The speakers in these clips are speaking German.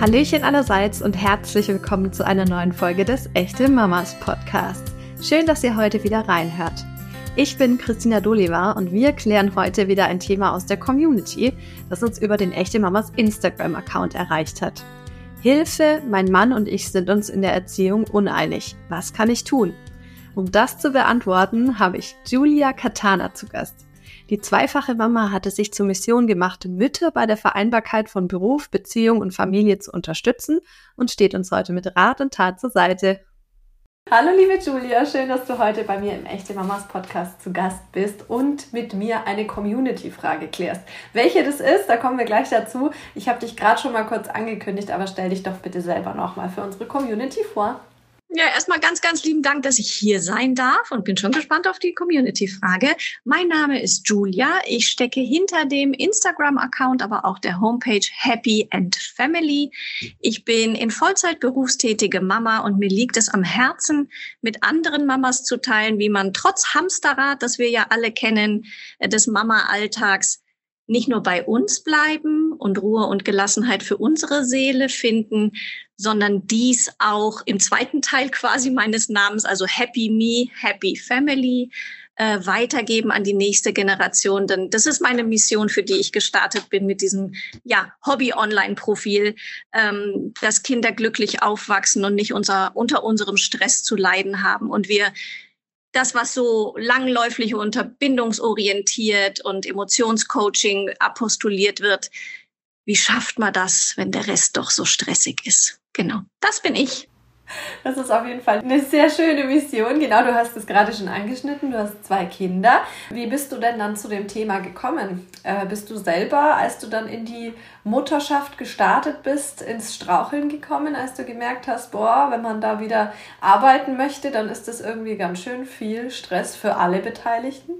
Hallöchen allerseits und herzlich willkommen zu einer neuen Folge des Echte Mamas Podcasts. Schön, dass ihr heute wieder reinhört. Ich bin Christina Doliva und wir klären heute wieder ein Thema aus der Community, das uns über den Echte Mamas Instagram-Account erreicht hat. Hilfe, mein Mann und ich sind uns in der Erziehung uneinig. Was kann ich tun? Um das zu beantworten, habe ich Julia Katana zu Gast. Die zweifache Mama hatte sich zur Mission gemacht, Mütter bei der Vereinbarkeit von Beruf, Beziehung und Familie zu unterstützen und steht uns heute mit Rat und Tat zur Seite. Hallo liebe Julia, schön, dass du heute bei mir im Echte Mamas Podcast zu Gast bist und mit mir eine Community-Frage klärst. Welche das ist, da kommen wir gleich dazu. Ich habe dich gerade schon mal kurz angekündigt, aber stell dich doch bitte selber nochmal für unsere Community vor. Ja, erstmal ganz, ganz lieben Dank, dass ich hier sein darf und bin schon gespannt auf die Community-Frage. Mein Name ist Julia. Ich stecke hinter dem Instagram-Account, aber auch der Homepage Happy and Family. Ich bin in Vollzeit berufstätige Mama und mir liegt es am Herzen, mit anderen Mamas zu teilen, wie man trotz Hamsterrad, das wir ja alle kennen, äh, des Mama-Alltags nicht nur bei uns bleiben und Ruhe und Gelassenheit für unsere Seele finden, sondern dies auch im zweiten Teil quasi meines Namens, also Happy Me, Happy Family, äh, weitergeben an die nächste Generation. Denn das ist meine Mission, für die ich gestartet bin mit diesem ja, Hobby-Online-Profil, ähm, dass Kinder glücklich aufwachsen und nicht unser, unter unserem Stress zu leiden haben. Und wir das, was so langläufig unter bindungsorientiert und Emotionscoaching apostuliert wird. Wie schafft man das, wenn der Rest doch so stressig ist? Genau, das bin ich. Das ist auf jeden Fall eine sehr schöne Mission. Genau, du hast es gerade schon angeschnitten. Du hast zwei Kinder. Wie bist du denn dann zu dem Thema gekommen? Äh, bist du selber, als du dann in die Mutterschaft gestartet bist, ins Straucheln gekommen, als du gemerkt hast, boah, wenn man da wieder arbeiten möchte, dann ist das irgendwie ganz schön viel Stress für alle Beteiligten?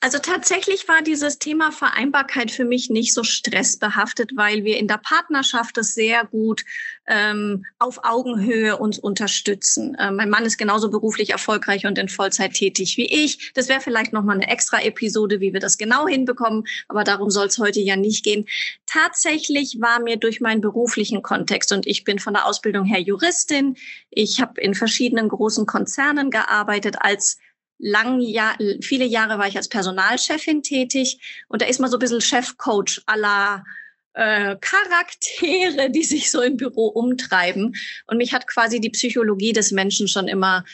Also tatsächlich war dieses Thema Vereinbarkeit für mich nicht so stressbehaftet, weil wir in der Partnerschaft das sehr gut ähm, auf Augenhöhe uns unterstützen. Ähm, mein Mann ist genauso beruflich erfolgreich und in Vollzeit tätig wie ich. Das wäre vielleicht noch mal eine extra Episode, wie wir das genau hinbekommen, aber darum soll es heute ja nicht gehen. Tatsächlich war mir durch meinen beruflichen Kontext und ich bin von der Ausbildung her Juristin. Ich habe in verschiedenen großen Konzernen gearbeitet als lang Jahr, viele Jahre war ich als Personalchefin tätig und da ist man so ein bisschen Chefcoach aller äh, Charaktere, die sich so im Büro umtreiben. Und mich hat quasi die Psychologie des Menschen schon immer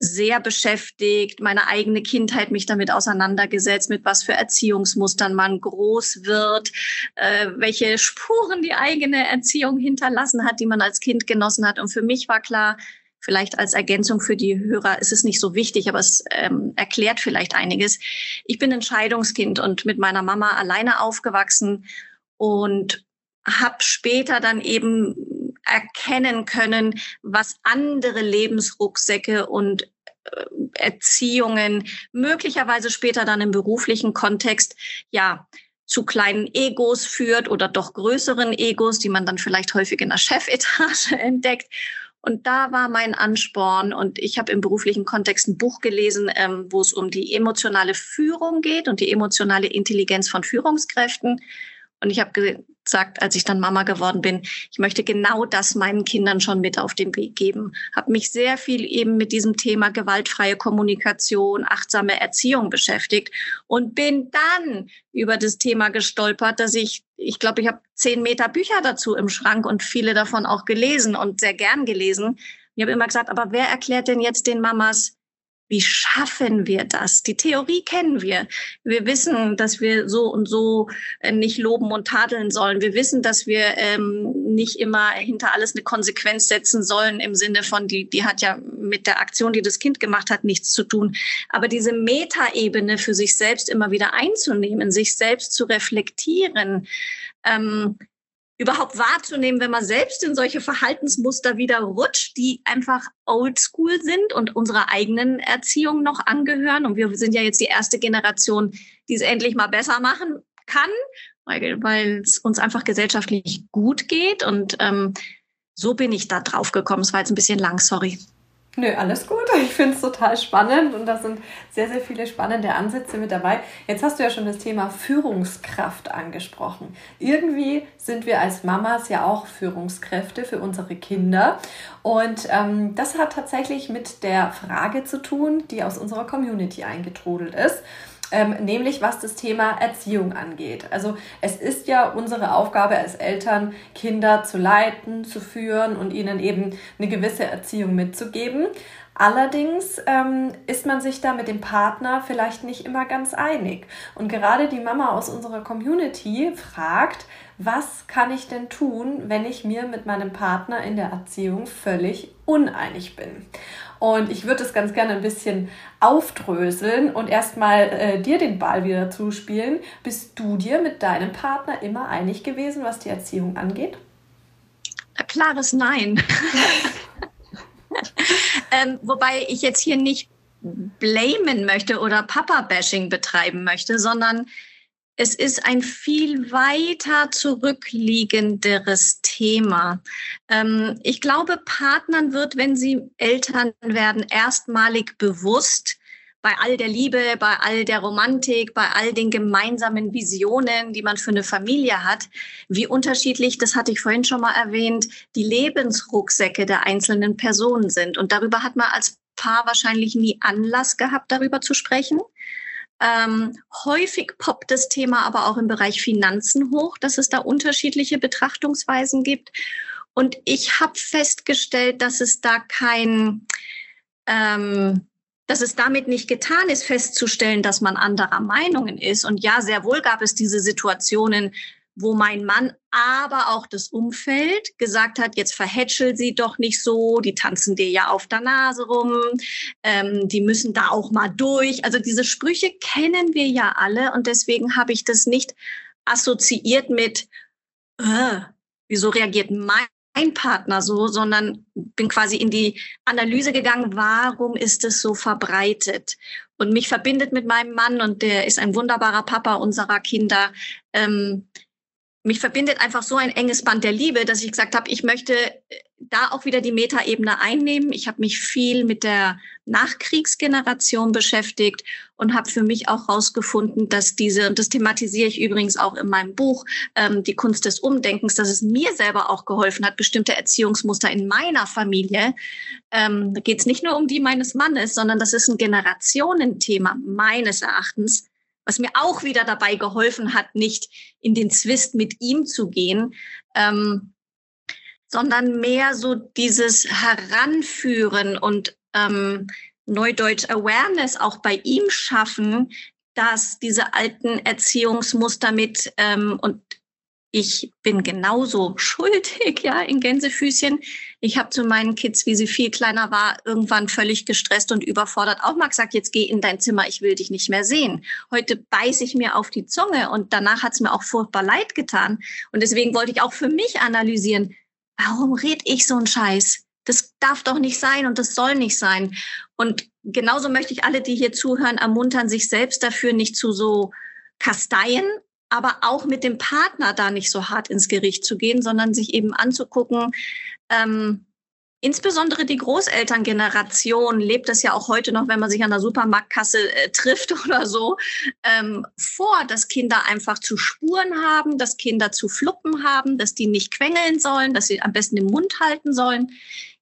sehr beschäftigt, meine eigene Kindheit mich damit auseinandergesetzt, mit was für Erziehungsmustern man groß wird, äh, welche Spuren die eigene Erziehung hinterlassen hat, die man als Kind genossen hat. Und für mich war klar, Vielleicht als Ergänzung für die Hörer ist es nicht so wichtig, aber es ähm, erklärt vielleicht einiges. Ich bin Entscheidungskind und mit meiner Mama alleine aufgewachsen und habe später dann eben erkennen können, was andere Lebensrucksäcke und äh, Erziehungen möglicherweise später dann im beruflichen Kontext ja zu kleinen Egos führt oder doch größeren Egos, die man dann vielleicht häufig in der Chefetage entdeckt. Und da war mein Ansporn und ich habe im beruflichen Kontext ein Buch gelesen, ähm, wo es um die emotionale Führung geht und die emotionale Intelligenz von Führungskräften. Und ich habe gesagt, als ich dann Mama geworden bin, ich möchte genau das meinen Kindern schon mit auf den Weg geben. Habe mich sehr viel eben mit diesem Thema gewaltfreie Kommunikation, achtsame Erziehung beschäftigt und bin dann über das Thema gestolpert, dass ich, ich glaube, ich habe zehn Meter Bücher dazu im Schrank und viele davon auch gelesen und sehr gern gelesen. Ich habe immer gesagt, aber wer erklärt denn jetzt den Mamas, wie schaffen wir das? Die Theorie kennen wir. Wir wissen, dass wir so und so äh, nicht loben und tadeln sollen. Wir wissen, dass wir ähm, nicht immer hinter alles eine Konsequenz setzen sollen im Sinne von, die, die hat ja mit der Aktion, die das Kind gemacht hat, nichts zu tun. Aber diese Metaebene für sich selbst immer wieder einzunehmen, sich selbst zu reflektieren, ähm, überhaupt wahrzunehmen, wenn man selbst in solche Verhaltensmuster wieder rutscht, die einfach oldschool sind und unserer eigenen Erziehung noch angehören. Und wir sind ja jetzt die erste Generation, die es endlich mal besser machen kann, weil, es uns einfach gesellschaftlich gut geht. Und ähm, so bin ich da drauf gekommen. Es war jetzt ein bisschen lang, sorry. Nö, alles gut. Ich finde es total spannend und da sind sehr, sehr viele spannende Ansätze mit dabei. Jetzt hast du ja schon das Thema Führungskraft angesprochen. Irgendwie sind wir als Mamas ja auch Führungskräfte für unsere Kinder. Und ähm, das hat tatsächlich mit der Frage zu tun, die aus unserer Community eingetrudelt ist ähm, nämlich was das Thema Erziehung angeht. Also es ist ja unsere Aufgabe als Eltern, Kinder zu leiten, zu führen und ihnen eben eine gewisse Erziehung mitzugeben. Allerdings ähm, ist man sich da mit dem Partner vielleicht nicht immer ganz einig. Und gerade die Mama aus unserer Community fragt, was kann ich denn tun, wenn ich mir mit meinem Partner in der Erziehung völlig uneinig bin? Und ich würde es ganz gerne ein bisschen aufdröseln und erstmal äh, dir den Ball wieder zuspielen. Bist du dir mit deinem Partner immer einig gewesen, was die Erziehung angeht? Klares Nein. ähm, wobei ich jetzt hier nicht blamen möchte oder Papa-Bashing betreiben möchte, sondern es ist ein viel weiter zurückliegenderes Thema. Ähm, ich glaube, Partnern wird, wenn sie Eltern werden, erstmalig bewusst, bei all der Liebe, bei all der Romantik, bei all den gemeinsamen Visionen, die man für eine Familie hat, wie unterschiedlich, das hatte ich vorhin schon mal erwähnt, die Lebensrucksäcke der einzelnen Personen sind. Und darüber hat man als Paar wahrscheinlich nie Anlass gehabt, darüber zu sprechen. Ähm, häufig poppt das Thema aber auch im Bereich Finanzen hoch, dass es da unterschiedliche Betrachtungsweisen gibt. Und ich habe festgestellt, dass es da kein, ähm, dass es damit nicht getan ist, festzustellen, dass man anderer Meinungen ist. Und ja, sehr wohl gab es diese Situationen, wo mein Mann, aber auch das Umfeld gesagt hat, jetzt verhätschel sie doch nicht so, die tanzen dir ja auf der Nase rum, ähm, die müssen da auch mal durch. Also diese Sprüche kennen wir ja alle und deswegen habe ich das nicht assoziiert mit, äh, wieso reagiert mein ein Partner so, sondern bin quasi in die Analyse gegangen, warum ist es so verbreitet? Und mich verbindet mit meinem Mann und der ist ein wunderbarer Papa unserer Kinder. Ähm, mich verbindet einfach so ein enges Band der Liebe, dass ich gesagt habe, ich möchte äh, da auch wieder die Metaebene einnehmen. Ich habe mich viel mit der Nachkriegsgeneration beschäftigt und habe für mich auch herausgefunden, dass diese, und das thematisiere ich übrigens auch in meinem Buch, ähm, die Kunst des Umdenkens, dass es mir selber auch geholfen hat, bestimmte Erziehungsmuster in meiner Familie. Ähm, da geht es nicht nur um die meines Mannes, sondern das ist ein Generationenthema meines Erachtens was mir auch wieder dabei geholfen hat, nicht in den Zwist mit ihm zu gehen, ähm, sondern mehr so dieses Heranführen und ähm, Neudeutsch Awareness auch bei ihm schaffen, dass diese alten Erziehungsmuster mit ähm, und ich bin genauso schuldig, ja, in Gänsefüßchen. Ich habe zu meinen Kids, wie sie viel kleiner war, irgendwann völlig gestresst und überfordert auch mal gesagt, jetzt geh in dein Zimmer, ich will dich nicht mehr sehen. Heute beiß ich mir auf die Zunge und danach hat es mir auch furchtbar leid getan. Und deswegen wollte ich auch für mich analysieren, warum red ich so einen Scheiß? Das darf doch nicht sein und das soll nicht sein. Und genauso möchte ich alle, die hier zuhören, ermuntern, sich selbst dafür nicht zu so kasteien, aber auch mit dem Partner da nicht so hart ins Gericht zu gehen, sondern sich eben anzugucken, ähm, Insbesondere die Großelterngeneration lebt es ja auch heute noch, wenn man sich an der Supermarktkasse äh, trifft oder so, ähm, vor, dass Kinder einfach zu Spuren haben, dass Kinder zu Fluppen haben, dass die nicht quengeln sollen, dass sie am besten den Mund halten sollen.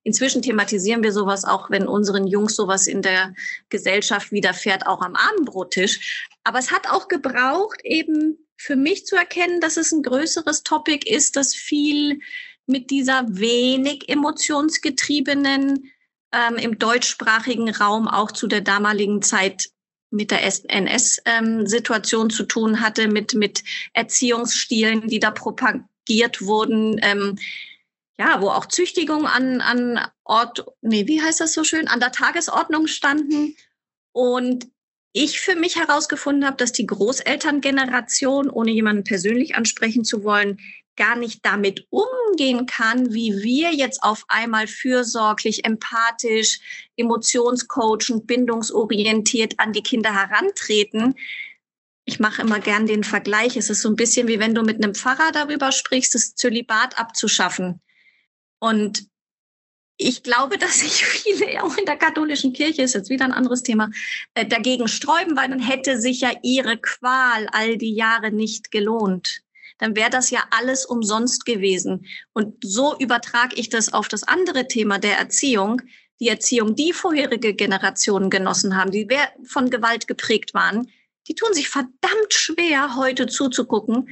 Inzwischen thematisieren wir sowas auch, wenn unseren Jungs sowas in der Gesellschaft widerfährt, auch am Abendbrottisch. Aber es hat auch gebraucht, eben für mich zu erkennen, dass es ein größeres Topic ist, das viel mit dieser wenig emotionsgetriebenen ähm, im deutschsprachigen Raum auch zu der damaligen Zeit mit der NS-Situation ähm, zu tun hatte, mit, mit Erziehungsstilen, die da propagiert wurden, ähm, ja, wo auch Züchtigung an, an Ort, nee, wie heißt das so schön, an der Tagesordnung standen. Und ich für mich herausgefunden habe, dass die Großelterngeneration, ohne jemanden persönlich ansprechen zu wollen, gar nicht damit umgehen kann, wie wir jetzt auf einmal fürsorglich, empathisch, emotionscoachend, bindungsorientiert an die Kinder herantreten. Ich mache immer gern den Vergleich. Es ist so ein bisschen wie wenn du mit einem Pfarrer darüber sprichst, das Zölibat abzuschaffen. Und ich glaube, dass sich viele, auch in der katholischen Kirche, ist jetzt wieder ein anderes Thema, äh, dagegen sträuben, weil dann hätte sich ja ihre Qual all die Jahre nicht gelohnt. Dann wäre das ja alles umsonst gewesen. Und so übertrage ich das auf das andere Thema der Erziehung. Die Erziehung, die vorherige Generationen genossen haben, die von Gewalt geprägt waren, die tun sich verdammt schwer, heute zuzugucken,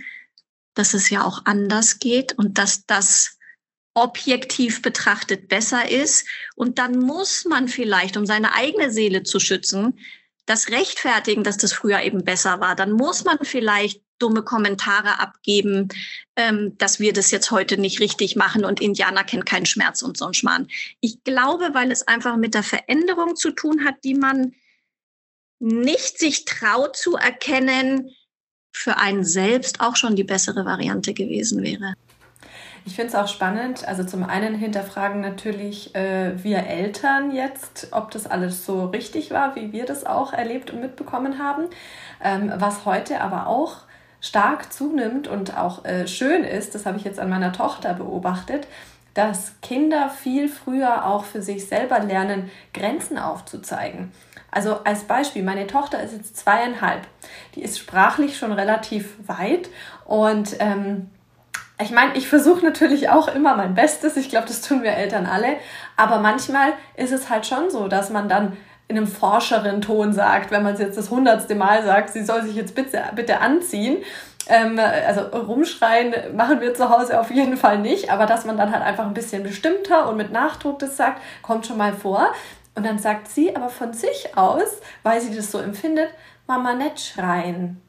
dass es ja auch anders geht und dass das objektiv betrachtet besser ist. Und dann muss man vielleicht, um seine eigene Seele zu schützen, das rechtfertigen, dass das früher eben besser war. Dann muss man vielleicht dumme Kommentare abgeben, ähm, dass wir das jetzt heute nicht richtig machen und Indianer kennt keinen Schmerz und so ein Schmarrn. Ich glaube, weil es einfach mit der Veränderung zu tun hat, die man nicht sich traut zu erkennen, für einen selbst auch schon die bessere Variante gewesen wäre. Ich finde es auch spannend. Also zum einen hinterfragen natürlich äh, wir Eltern jetzt, ob das alles so richtig war, wie wir das auch erlebt und mitbekommen haben. Ähm, was heute aber auch stark zunimmt und auch äh, schön ist, das habe ich jetzt an meiner Tochter beobachtet, dass Kinder viel früher auch für sich selber lernen, Grenzen aufzuzeigen. Also als Beispiel, meine Tochter ist jetzt zweieinhalb. Die ist sprachlich schon relativ weit und ähm, ich meine, ich versuche natürlich auch immer mein Bestes. Ich glaube, das tun wir Eltern alle. Aber manchmal ist es halt schon so, dass man dann in einem forscheren Ton sagt, wenn man es jetzt das hundertste Mal sagt, sie soll sich jetzt bitte, bitte anziehen. Ähm, also rumschreien machen wir zu Hause auf jeden Fall nicht, aber dass man dann halt einfach ein bisschen bestimmter und mit Nachdruck das sagt, kommt schon mal vor. Und dann sagt sie aber von sich aus, weil sie das so empfindet, Mama nicht schreien.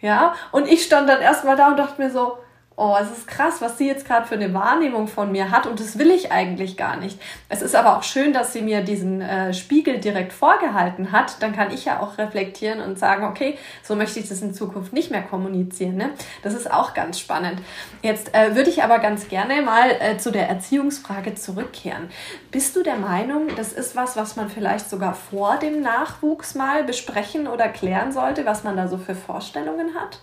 Ja, und ich stand dann erstmal da und dachte mir so, oh, es ist krass, was sie jetzt gerade für eine Wahrnehmung von mir hat und das will ich eigentlich gar nicht. Es ist aber auch schön, dass sie mir diesen äh, Spiegel direkt vorgehalten hat. Dann kann ich ja auch reflektieren und sagen, okay, so möchte ich das in Zukunft nicht mehr kommunizieren. Ne? Das ist auch ganz spannend. Jetzt äh, würde ich aber ganz gerne mal äh, zu der Erziehungsfrage zurückkehren. Bist du der Meinung, das ist was, was man vielleicht sogar vor dem Nachwuchs mal besprechen oder klären sollte, was man da so für Vorstellungen hat?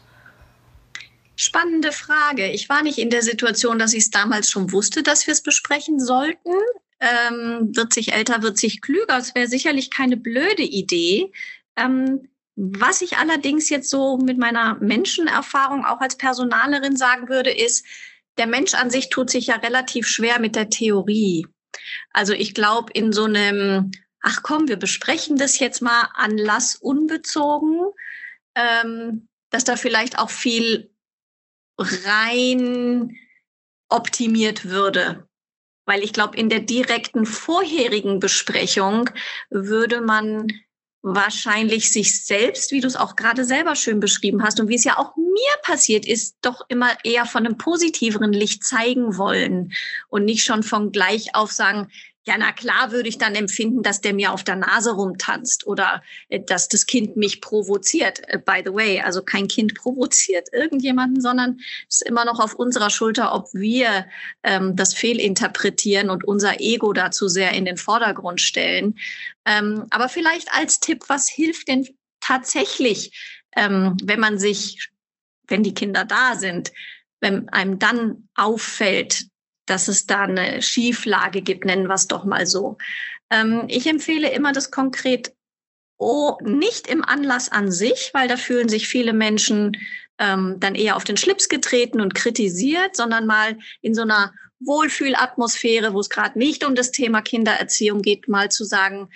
Spannende Frage. Ich war nicht in der Situation, dass ich es damals schon wusste, dass wir es besprechen sollten. Ähm, wird sich älter, wird sich klüger. Es wäre sicherlich keine blöde Idee. Ähm, was ich allerdings jetzt so mit meiner Menschenerfahrung auch als Personalerin sagen würde, ist, der Mensch an sich tut sich ja relativ schwer mit der Theorie. Also ich glaube, in so einem, ach komm, wir besprechen das jetzt mal Anlass unbezogen, ähm, dass da vielleicht auch viel rein optimiert würde. Weil ich glaube, in der direkten vorherigen Besprechung würde man wahrscheinlich sich selbst, wie du es auch gerade selber schön beschrieben hast und wie es ja auch mir passiert ist, doch immer eher von einem positiveren Licht zeigen wollen und nicht schon von gleich auf sagen, ja, na klar würde ich dann empfinden, dass der mir auf der Nase rumtanzt oder äh, dass das Kind mich provoziert. Äh, by the way, also kein Kind provoziert irgendjemanden, sondern es ist immer noch auf unserer Schulter, ob wir ähm, das fehlinterpretieren und unser Ego dazu sehr in den Vordergrund stellen. Ähm, aber vielleicht als Tipp, was hilft denn tatsächlich, ähm, wenn man sich, wenn die Kinder da sind, wenn einem dann auffällt, dass es da eine Schieflage gibt, nennen wir es doch mal so. Ähm, ich empfehle immer das konkret oh, nicht im Anlass an sich, weil da fühlen sich viele Menschen ähm, dann eher auf den Schlips getreten und kritisiert, sondern mal in so einer Wohlfühlatmosphäre, wo es gerade nicht um das Thema Kindererziehung geht, mal zu sagen,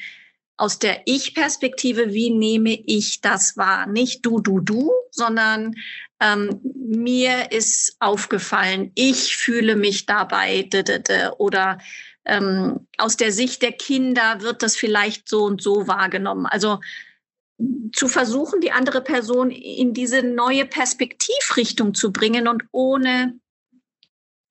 aus der Ich-Perspektive, wie nehme ich das wahr? Nicht du, du, du, sondern ähm, mir ist aufgefallen, ich fühle mich dabei oder ähm, aus der Sicht der Kinder wird das vielleicht so und so wahrgenommen. Also zu versuchen, die andere Person in diese neue Perspektivrichtung zu bringen und ohne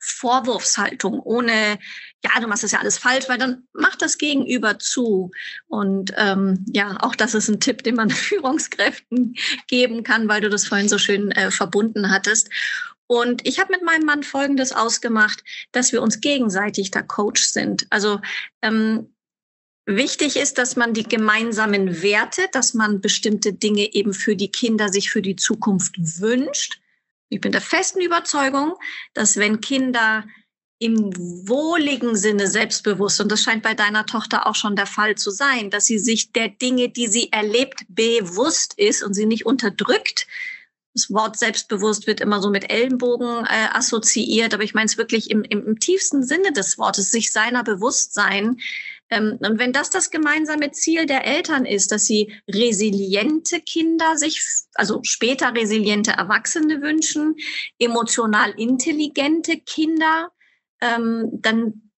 Vorwurfshaltung, ohne, ja, du machst das ja alles falsch, weil dann macht das Gegenüber zu. Und ähm, ja, auch das ist ein Tipp, den man Führungskräften geben kann, weil du das vorhin so schön äh, verbunden hattest. Und ich habe mit meinem Mann Folgendes ausgemacht, dass wir uns gegenseitig da Coach sind. Also ähm, Wichtig ist, dass man die gemeinsamen Werte, dass man bestimmte Dinge eben für die Kinder sich für die Zukunft wünscht ich bin der festen Überzeugung, dass wenn Kinder im wohligen Sinne selbstbewusst, und das scheint bei deiner Tochter auch schon der Fall zu sein, dass sie sich der Dinge, die sie erlebt, bewusst ist und sie nicht unterdrückt. Das Wort selbstbewusst wird immer so mit Ellenbogen äh, assoziiert, aber ich meine es wirklich im, im, im tiefsten Sinne des Wortes, sich seiner bewusst sein. Ähm, und wenn das das gemeinsame Ziel der Eltern ist, dass sie resiliente Kinder sich, also später resiliente Erwachsene wünschen, emotional intelligente Kinder, ähm, dann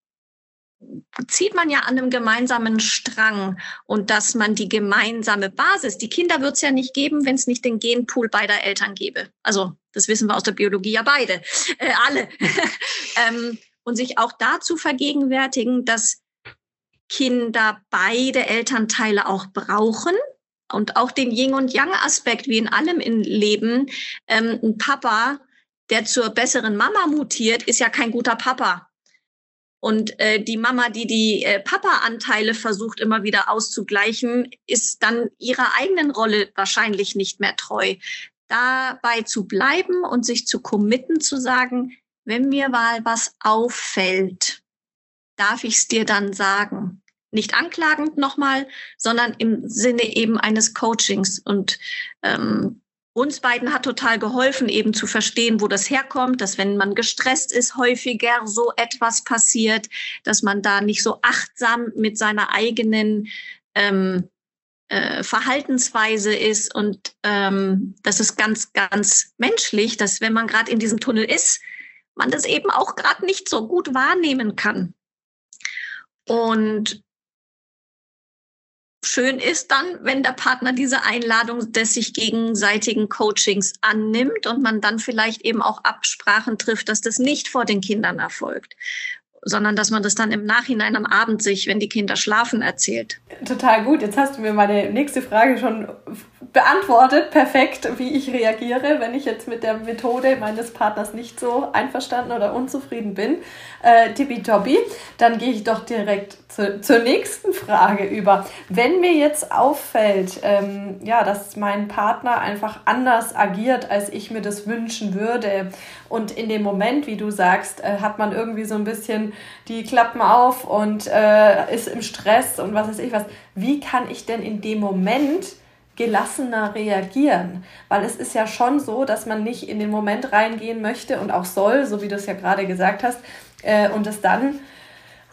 zieht man ja an einem gemeinsamen Strang und dass man die gemeinsame Basis, die Kinder wird es ja nicht geben, wenn es nicht den Genpool beider Eltern gäbe. Also das wissen wir aus der Biologie ja beide, äh, alle. ähm, und sich auch dazu vergegenwärtigen, dass Kinder beide Elternteile auch brauchen und auch den Yin und Yang Aspekt wie in allem im Leben. Ähm, ein Papa der zur besseren Mama mutiert, ist ja kein guter Papa. Und äh, die Mama, die die äh, Papa-Anteile versucht immer wieder auszugleichen, ist dann ihrer eigenen Rolle wahrscheinlich nicht mehr treu. Dabei zu bleiben und sich zu committen, zu sagen, wenn mir mal was auffällt, darf ich es dir dann sagen. Nicht anklagend nochmal, sondern im Sinne eben eines Coachings. Und ähm, uns beiden hat total geholfen, eben zu verstehen, wo das herkommt, dass wenn man gestresst ist, häufiger so etwas passiert, dass man da nicht so achtsam mit seiner eigenen ähm, äh, Verhaltensweise ist. Und ähm, das ist ganz, ganz menschlich, dass wenn man gerade in diesem Tunnel ist, man das eben auch gerade nicht so gut wahrnehmen kann. Und schön ist dann, wenn der Partner diese Einladung des sich gegenseitigen Coachings annimmt und man dann vielleicht eben auch Absprachen trifft, dass das nicht vor den Kindern erfolgt sondern dass man das dann im Nachhinein am Abend sich, wenn die Kinder schlafen, erzählt. Total gut. Jetzt hast du mir meine nächste Frage schon beantwortet. Perfekt, wie ich reagiere, wenn ich jetzt mit der Methode meines Partners nicht so einverstanden oder unzufrieden bin. Äh, tippitoppi. Dann gehe ich doch direkt zu, zur nächsten Frage über. Wenn mir jetzt auffällt, ähm, ja, dass mein Partner einfach anders agiert, als ich mir das wünschen würde und in dem Moment, wie du sagst, äh, hat man irgendwie so ein bisschen die Klappen auf und äh, ist im Stress und was weiß ich was. Wie kann ich denn in dem Moment gelassener reagieren. Weil es ist ja schon so, dass man nicht in den Moment reingehen möchte und auch soll, so wie du es ja gerade gesagt hast, äh, und es dann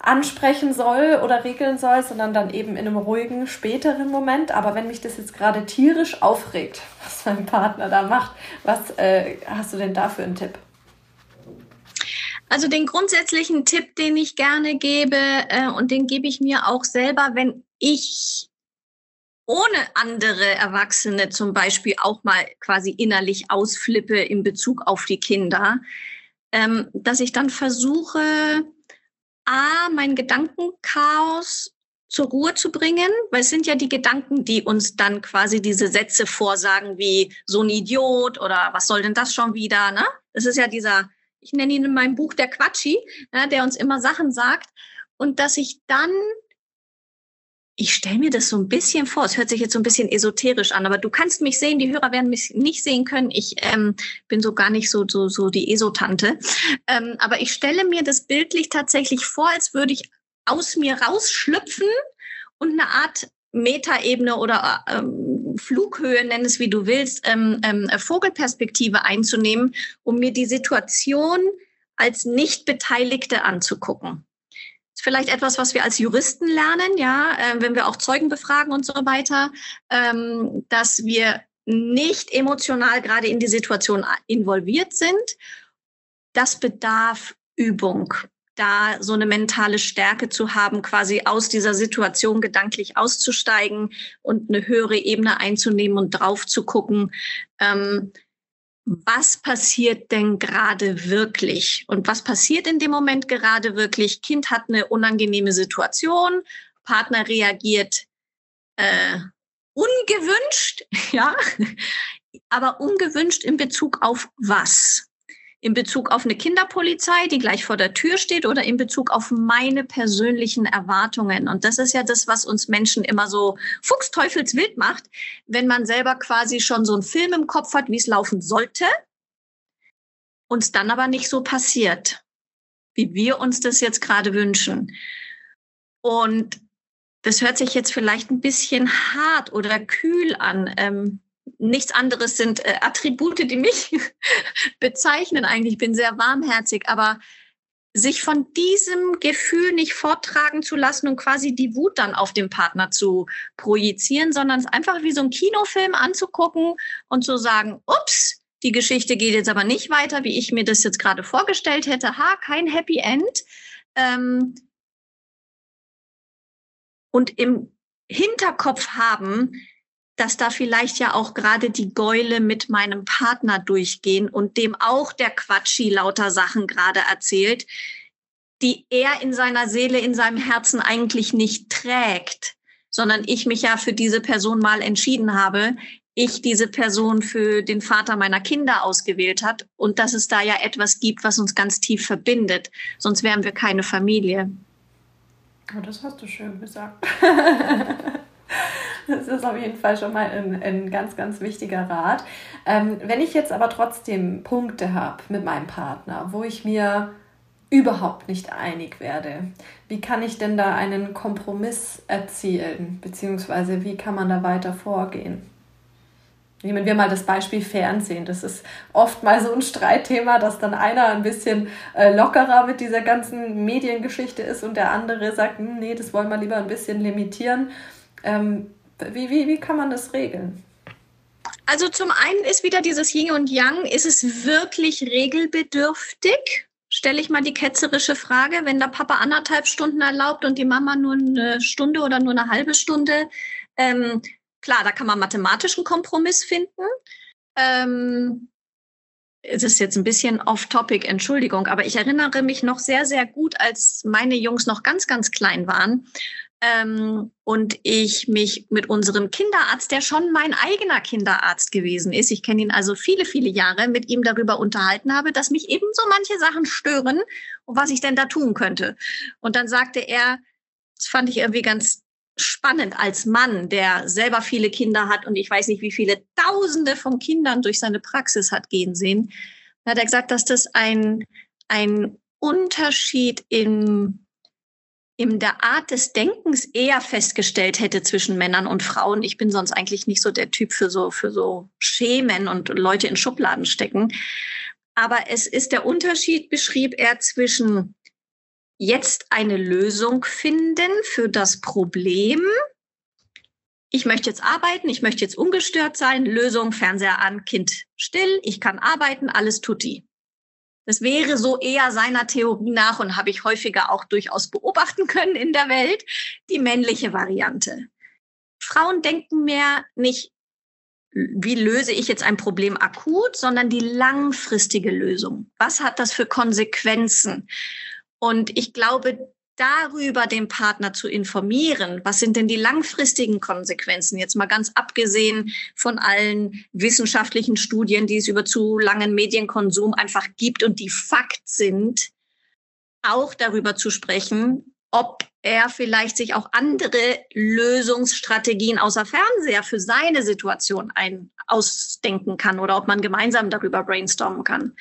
ansprechen soll oder regeln soll, sondern dann eben in einem ruhigen, späteren Moment. Aber wenn mich das jetzt gerade tierisch aufregt, was mein Partner da macht, was äh, hast du denn da für einen Tipp? Also den grundsätzlichen Tipp, den ich gerne gebe, äh, und den gebe ich mir auch selber, wenn ich ohne andere Erwachsene zum Beispiel auch mal quasi innerlich ausflippe in Bezug auf die Kinder, ähm, dass ich dann versuche, A, mein Gedankenchaos zur Ruhe zu bringen, weil es sind ja die Gedanken, die uns dann quasi diese Sätze vorsagen wie so ein Idiot oder was soll denn das schon wieder, ne? Das ist ja dieser, ich nenne ihn in meinem Buch der Quatschi, ne, der uns immer Sachen sagt und dass ich dann ich stelle mir das so ein bisschen vor, es hört sich jetzt so ein bisschen esoterisch an, aber du kannst mich sehen, die Hörer werden mich nicht sehen können. Ich ähm, bin so gar nicht so, so, so die Esotante. Ähm, aber ich stelle mir das bildlich tatsächlich vor, als würde ich aus mir rausschlüpfen und eine Art Metaebene oder ähm, Flughöhe, nenn es wie du willst, ähm, ähm, Vogelperspektive einzunehmen, um mir die Situation als Nicht-Beteiligte anzugucken vielleicht etwas, was wir als Juristen lernen, ja, äh, wenn wir auch Zeugen befragen und so weiter, ähm, dass wir nicht emotional gerade in die Situation involviert sind. Das bedarf Übung, da so eine mentale Stärke zu haben, quasi aus dieser Situation gedanklich auszusteigen und eine höhere Ebene einzunehmen und drauf zu gucken. Ähm, was passiert denn gerade wirklich? Und was passiert in dem Moment gerade wirklich? Kind hat eine unangenehme Situation, Partner reagiert äh, ungewünscht, ja, aber ungewünscht in Bezug auf was? In Bezug auf eine Kinderpolizei, die gleich vor der Tür steht oder in Bezug auf meine persönlichen Erwartungen. Und das ist ja das, was uns Menschen immer so fuchsteufelswild macht, wenn man selber quasi schon so einen Film im Kopf hat, wie es laufen sollte, uns dann aber nicht so passiert. wie wir uns das jetzt gerade wünschen. Und das hört sich jetzt vielleicht ein bisschen hart oder kühl an. Ähm, nichts anderes sind äh, Attribute, die mich bezeichnen eigentlich. Ich bin sehr warmherzig, aber sich von diesem Gefühl nicht vortragen zu lassen und quasi die Wut dann auf den Partner zu projizieren, sondern es einfach wie so ein Kinofilm anzugucken und zu sagen, ups, die Geschichte geht jetzt aber nicht weiter, wie ich mir das jetzt gerade vorgestellt hätte. Ha, kein Happy End. Ähm und im Hinterkopf haben, dass da vielleicht ja auch gerade die Gäule mit meinem Partner durchgehen und dem auch der Quatschi lauter Sachen gerade erzählt, die er in seiner Seele, in seinem Herzen eigentlich nicht trägt, sondern ich mich ja für diese Person mal entschieden habe, ich diese Person für den Vater meiner Kinder ausgewählt hat und dass es da ja etwas gibt, was uns ganz tief verbindet. Sonst wären wir keine Familie. Oh, das hast du schön gesagt. Das ist auf jeden Fall schon mal ein, ein ganz, ganz wichtiger Rat. Ähm, wenn ich jetzt aber trotzdem Punkte habe mit meinem Partner, wo ich mir überhaupt nicht einig werde, wie kann ich denn da einen Kompromiss erzielen? Beziehungsweise wie kann man da weiter vorgehen? Nehmen wir mal das Beispiel Fernsehen. Das ist oft mal so ein Streitthema, dass dann einer ein bisschen äh, lockerer mit dieser ganzen Mediengeschichte ist und der andere sagt, hm, nee, das wollen wir lieber ein bisschen limitieren. Ähm, wie, wie, wie kann man das regeln? Also zum einen ist wieder dieses Yin und Yang, ist es wirklich regelbedürftig? Stelle ich mal die ketzerische Frage, wenn der Papa anderthalb Stunden erlaubt und die Mama nur eine Stunde oder nur eine halbe Stunde. Ähm, klar, da kann man mathematischen Kompromiss finden. Ähm, es ist jetzt ein bisschen off-topic, Entschuldigung, aber ich erinnere mich noch sehr, sehr gut, als meine Jungs noch ganz, ganz klein waren ähm, und ich mich mit unserem Kinderarzt, der schon mein eigener Kinderarzt gewesen ist, ich kenne ihn also viele, viele Jahre, mit ihm darüber unterhalten habe, dass mich eben so manche Sachen stören und was ich denn da tun könnte. Und dann sagte er, das fand ich irgendwie ganz spannend als Mann, der selber viele Kinder hat und ich weiß nicht, wie viele Tausende von Kindern durch seine Praxis hat gehen sehen, hat er gesagt, dass das ein, ein Unterschied im in der Art des Denkens eher festgestellt hätte zwischen Männern und Frauen. Ich bin sonst eigentlich nicht so der Typ für so, für so Schemen und Leute in Schubladen stecken. Aber es ist der Unterschied, beschrieb er, zwischen jetzt eine Lösung finden für das Problem. Ich möchte jetzt arbeiten, ich möchte jetzt ungestört sein, Lösung, Fernseher an, Kind still, ich kann arbeiten, alles tutti. Das wäre so eher seiner Theorie nach und habe ich häufiger auch durchaus beobachten können in der Welt, die männliche Variante. Frauen denken mehr nicht, wie löse ich jetzt ein Problem akut, sondern die langfristige Lösung. Was hat das für Konsequenzen? Und ich glaube, darüber den Partner zu informieren. Was sind denn die langfristigen Konsequenzen? Jetzt mal ganz abgesehen von allen wissenschaftlichen Studien, die es über zu langen Medienkonsum einfach gibt und die Fakt sind, auch darüber zu sprechen, ob er vielleicht sich auch andere Lösungsstrategien außer Fernseher für seine Situation ein ausdenken kann oder ob man gemeinsam darüber brainstormen kann.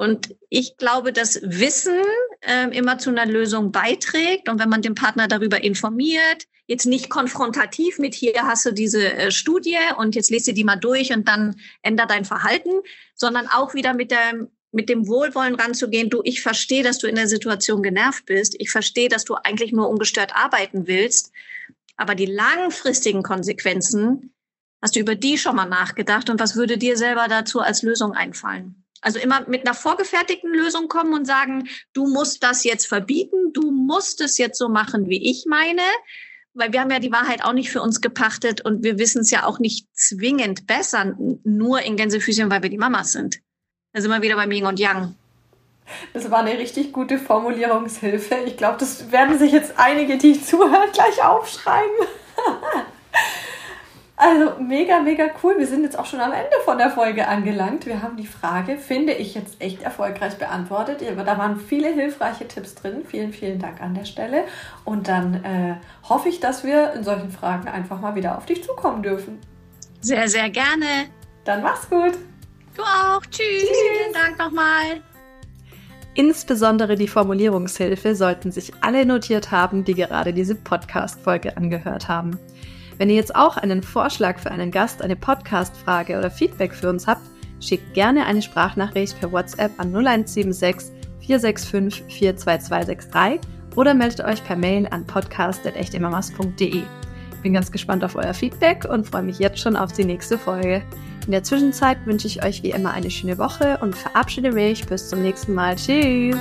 Und ich glaube, dass Wissen äh, immer zu einer Lösung beiträgt. Und wenn man den Partner darüber informiert, jetzt nicht konfrontativ mit hier hast du diese äh, Studie und jetzt lese die mal durch und dann ändere dein Verhalten, sondern auch wieder mit der mit dem Wohlwollen ranzugehen, du, ich verstehe, dass du in der Situation genervt bist. Ich verstehe, dass du eigentlich nur ungestört arbeiten willst. Aber die langfristigen Konsequenzen, hast du über die schon mal nachgedacht und was würde dir selber dazu als Lösung einfallen? Also immer mit einer vorgefertigten Lösung kommen und sagen, du musst das jetzt verbieten, du musst es jetzt so machen, wie ich meine, weil wir haben ja die Wahrheit auch nicht für uns gepachtet und wir wissen es ja auch nicht zwingend besser, nur in Gänsefüßchen, weil wir die Mamas sind. Da sind wir wieder beim Yin und Yang. Das war eine richtig gute Formulierungshilfe. Ich glaube, das werden sich jetzt einige, die zuhören, gleich aufschreiben. Also mega, mega cool. Wir sind jetzt auch schon am Ende von der Folge angelangt. Wir haben die Frage, finde ich, jetzt echt erfolgreich beantwortet. Da waren viele hilfreiche Tipps drin. Vielen, vielen Dank an der Stelle. Und dann äh, hoffe ich, dass wir in solchen Fragen einfach mal wieder auf dich zukommen dürfen. Sehr, sehr gerne. Dann mach's gut. Du auch. Tschüss. Tschüss. Vielen Dank nochmal. Insbesondere die Formulierungshilfe sollten sich alle notiert haben, die gerade diese Podcast-Folge angehört haben. Wenn ihr jetzt auch einen Vorschlag für einen Gast, eine Podcast-Frage oder Feedback für uns habt, schickt gerne eine Sprachnachricht per WhatsApp an 0176 465 42263 oder meldet euch per Mail an podcast.echtemamas.de. Ich bin ganz gespannt auf euer Feedback und freue mich jetzt schon auf die nächste Folge. In der Zwischenzeit wünsche ich euch wie immer eine schöne Woche und verabschiede mich bis zum nächsten Mal. Tschüss!